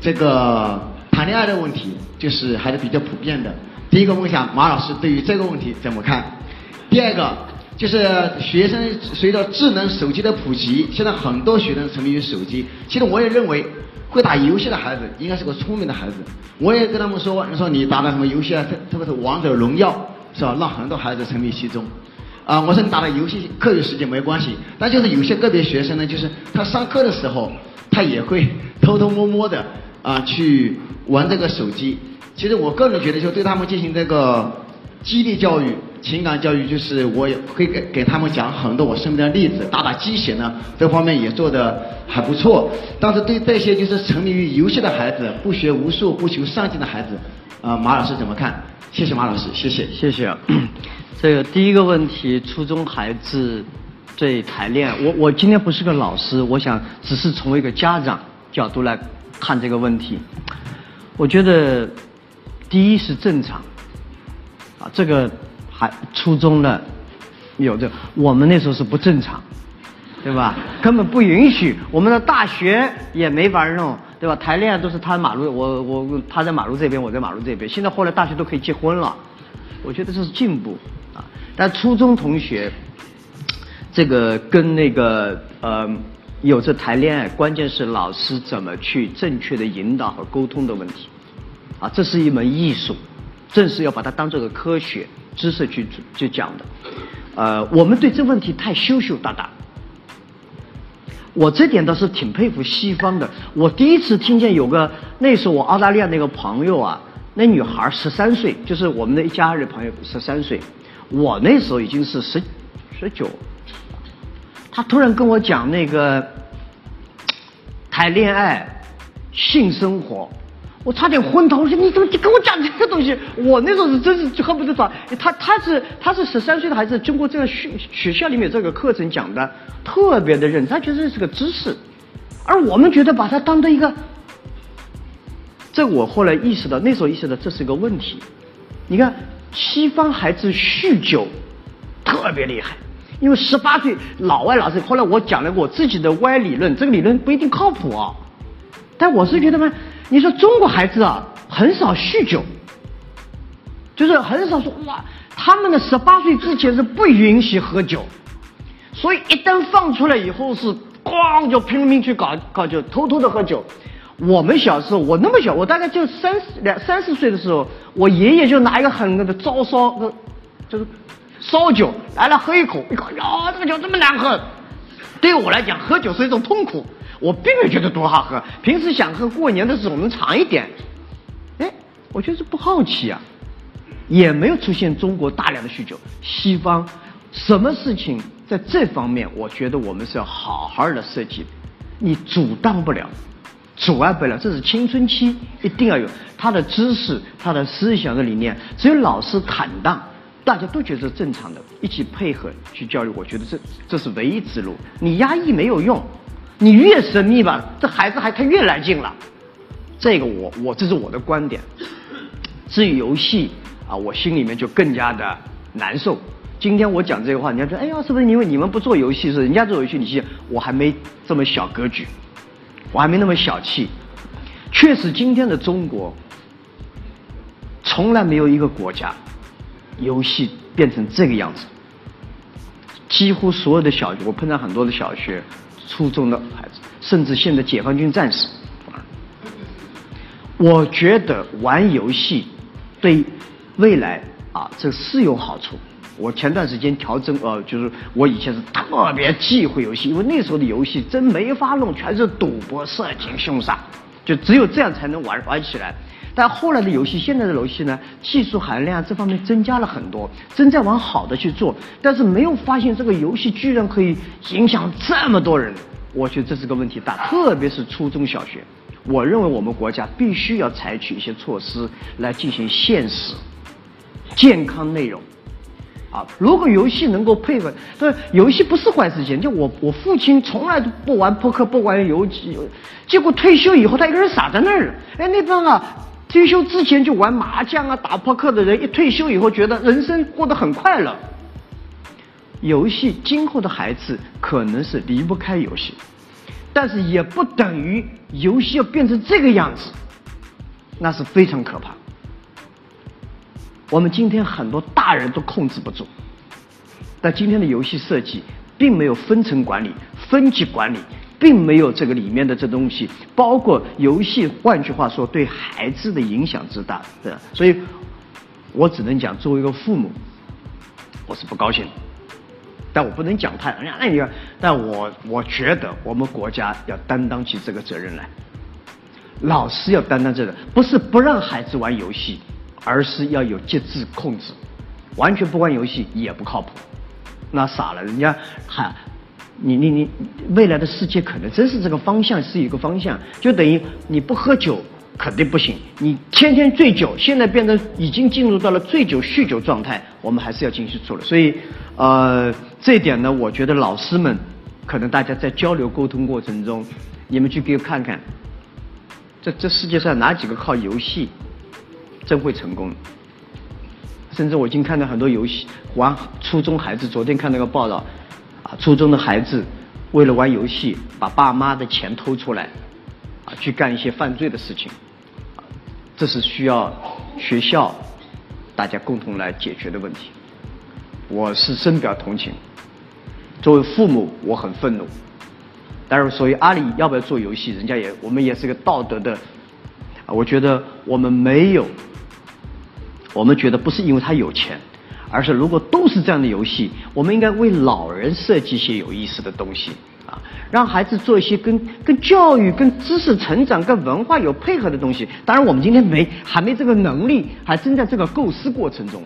这个谈恋爱的问题，就是还是比较普遍的。第一个问一下马老师对于这个问题怎么看？第二个就是学生随着智能手机的普及，现在很多学生沉迷于手机。其实我也认为，会打游戏的孩子应该是个聪明的孩子。我也跟他们说，你说你打的什么游戏啊？特特别是王者荣耀，是吧？让很多孩子沉迷其中。啊，我说你打的游戏课余时间没关系，但就是有些个别学生呢，就是他上课的时候，他也会偷偷摸摸的啊去玩这个手机。其实我个人觉得，就对他们进行这个激励教育、情感教育，就是我也会给给他们讲很多我身边的例子，打打鸡血呢，这方面也做的还不错。但是对这些就是沉迷于游戏的孩子、不学无术、不求上进的孩子，啊，马老师怎么看？谢谢马老师，谢谢，谢谢。这个第一个问题，初中孩子对谈恋爱，我我今天不是个老师，我想只是从一个家长角度来看这个问题。我觉得第一是正常，啊，这个还初中的有这，我们那时候是不正常，对吧？根本不允许，我们的大学也没法弄，对吧？谈恋爱都是他马路，我我他在马路这边，我在马路这边。现在后来大学都可以结婚了，我觉得这是进步啊。但初中同学，这个跟那个呃有着谈恋爱，关键是老师怎么去正确的引导和沟通的问题，啊，这是一门艺术，正是要把它当做个科学知识去去讲的，呃，我们对这问题太羞羞答答，我这点倒是挺佩服西方的。我第一次听见有个那时候我澳大利亚那个朋友啊，那女孩十三岁，就是我们的一家人朋友十三岁。我那时候已经是十十九，他突然跟我讲那个谈恋爱、性生活，我差点昏倒。我说你怎么就跟我讲这个东西？我那时候是真是恨不得找他。他是他是十三岁的孩子，经过这个学学校里面这个课程讲的特别的认真，他觉得这是个知识，而我们觉得把它当做一个，这我后来意识到，那时候意识到这是一个问题。你看。西方孩子酗酒特别厉害，因为十八岁老外老师。后来我讲了我自己的歪理论，这个理论不一定靠谱啊。但我是觉得嘛，你说中国孩子啊，很少酗酒，就是很少说哇，他们的十八岁之前是不允许喝酒，所以一旦放出来以后是咣就拼命去搞搞酒，偷偷的喝酒。我们小时候，我那么小，我大概就三两三四岁的时候，我爷爷就拿一个很那个糟烧的，就是烧酒来了喝一口，一看哟，这个酒这么难喝，对我来讲，喝酒是一种痛苦，我并没有觉得多好喝。平时想喝过年的时候能尝一点，哎，我觉得不好奇啊，也没有出现中国大量的酗酒。西方什么事情在这方面，我觉得我们是要好好的设计，你阻挡不了。阻碍不了，这是青春期一定要有他的知识、他的思想的理念。只有老师坦荡，大家都觉得正常的，一起配合去教育，我觉得这这是唯一之路。你压抑没有用，你越神秘吧，这孩子还他越来劲了。这个我我这是我的观点。至于游戏啊，我心里面就更加的难受。今天我讲这个话，人家说哎呀，是不是因为你们不做游戏，是人家做游戏？你信？我还没这么小格局。我还没那么小气，确实，今天的中国从来没有一个国家游戏变成这个样子。几乎所有的小学，我碰到很多的小学、初中的孩子，甚至现在解放军战士，我觉得玩游戏对未来啊，这是有好处。我前段时间调整，呃，就是我以前是特别忌讳游戏，因为那时候的游戏真没法弄，全是赌博、色情、凶杀，就只有这样才能玩玩起来。但后来的游戏，现在的游戏呢，技术含量这方面增加了很多，正在往好的去做，但是没有发现这个游戏居然可以影响这么多人，我觉得这是个问题大，特别是初中小学。我认为我们国家必须要采取一些措施来进行现实健康内容。啊，如果游戏能够配合，对，游戏不是坏事情。就我，我父亲从来都不玩扑克，不玩游戏，结果退休以后，他一个人傻在那儿。哎，那帮啊，退休之前就玩麻将啊、打扑克的人，一退休以后觉得人生过得很快乐。游戏今后的孩子可能是离不开游戏，但是也不等于游戏要变成这个样子，那是非常可怕。我们今天很多大人都控制不住，但今天的游戏设计并没有分层管理、分级管理，并没有这个里面的这东西，包括游戏，换句话说，对孩子的影响之大，对吧？所以，我只能讲，作为一个父母，我是不高兴。但我不能讲太，那你，但我我觉得我们国家要担当起这个责任来，老师要担当这个，不是不让孩子玩游戏，而是要有节制控制，完全不玩游戏也不靠谱，那傻了，人家还，你你你，未来的世界可能真是这个方向是一个方向，就等于你不喝酒。肯定不行！你天天醉酒，现在变成已经进入到了醉酒酗酒状态，我们还是要进行处理。所以，呃，这一点呢，我觉得老师们可能大家在交流沟通过程中，你们去给我看看，这这世界上哪几个靠游戏真会成功？甚至我已经看到很多游戏玩初中孩子，昨天看那个报道，初中的孩子为了玩游戏，把爸妈的钱偷出来，啊，去干一些犯罪的事情。这是需要学校大家共同来解决的问题。我是深表同情。作为父母，我很愤怒。但是，所以阿里要不要做游戏，人家也我们也是个道德的。我觉得我们没有，我们觉得不是因为他有钱，而是如果都是这样的游戏，我们应该为老人设计一些有意思的东西。啊，让孩子做一些跟跟教育、跟知识成长、跟文化有配合的东西。当然，我们今天没还没这个能力，还正在这个构思过程中，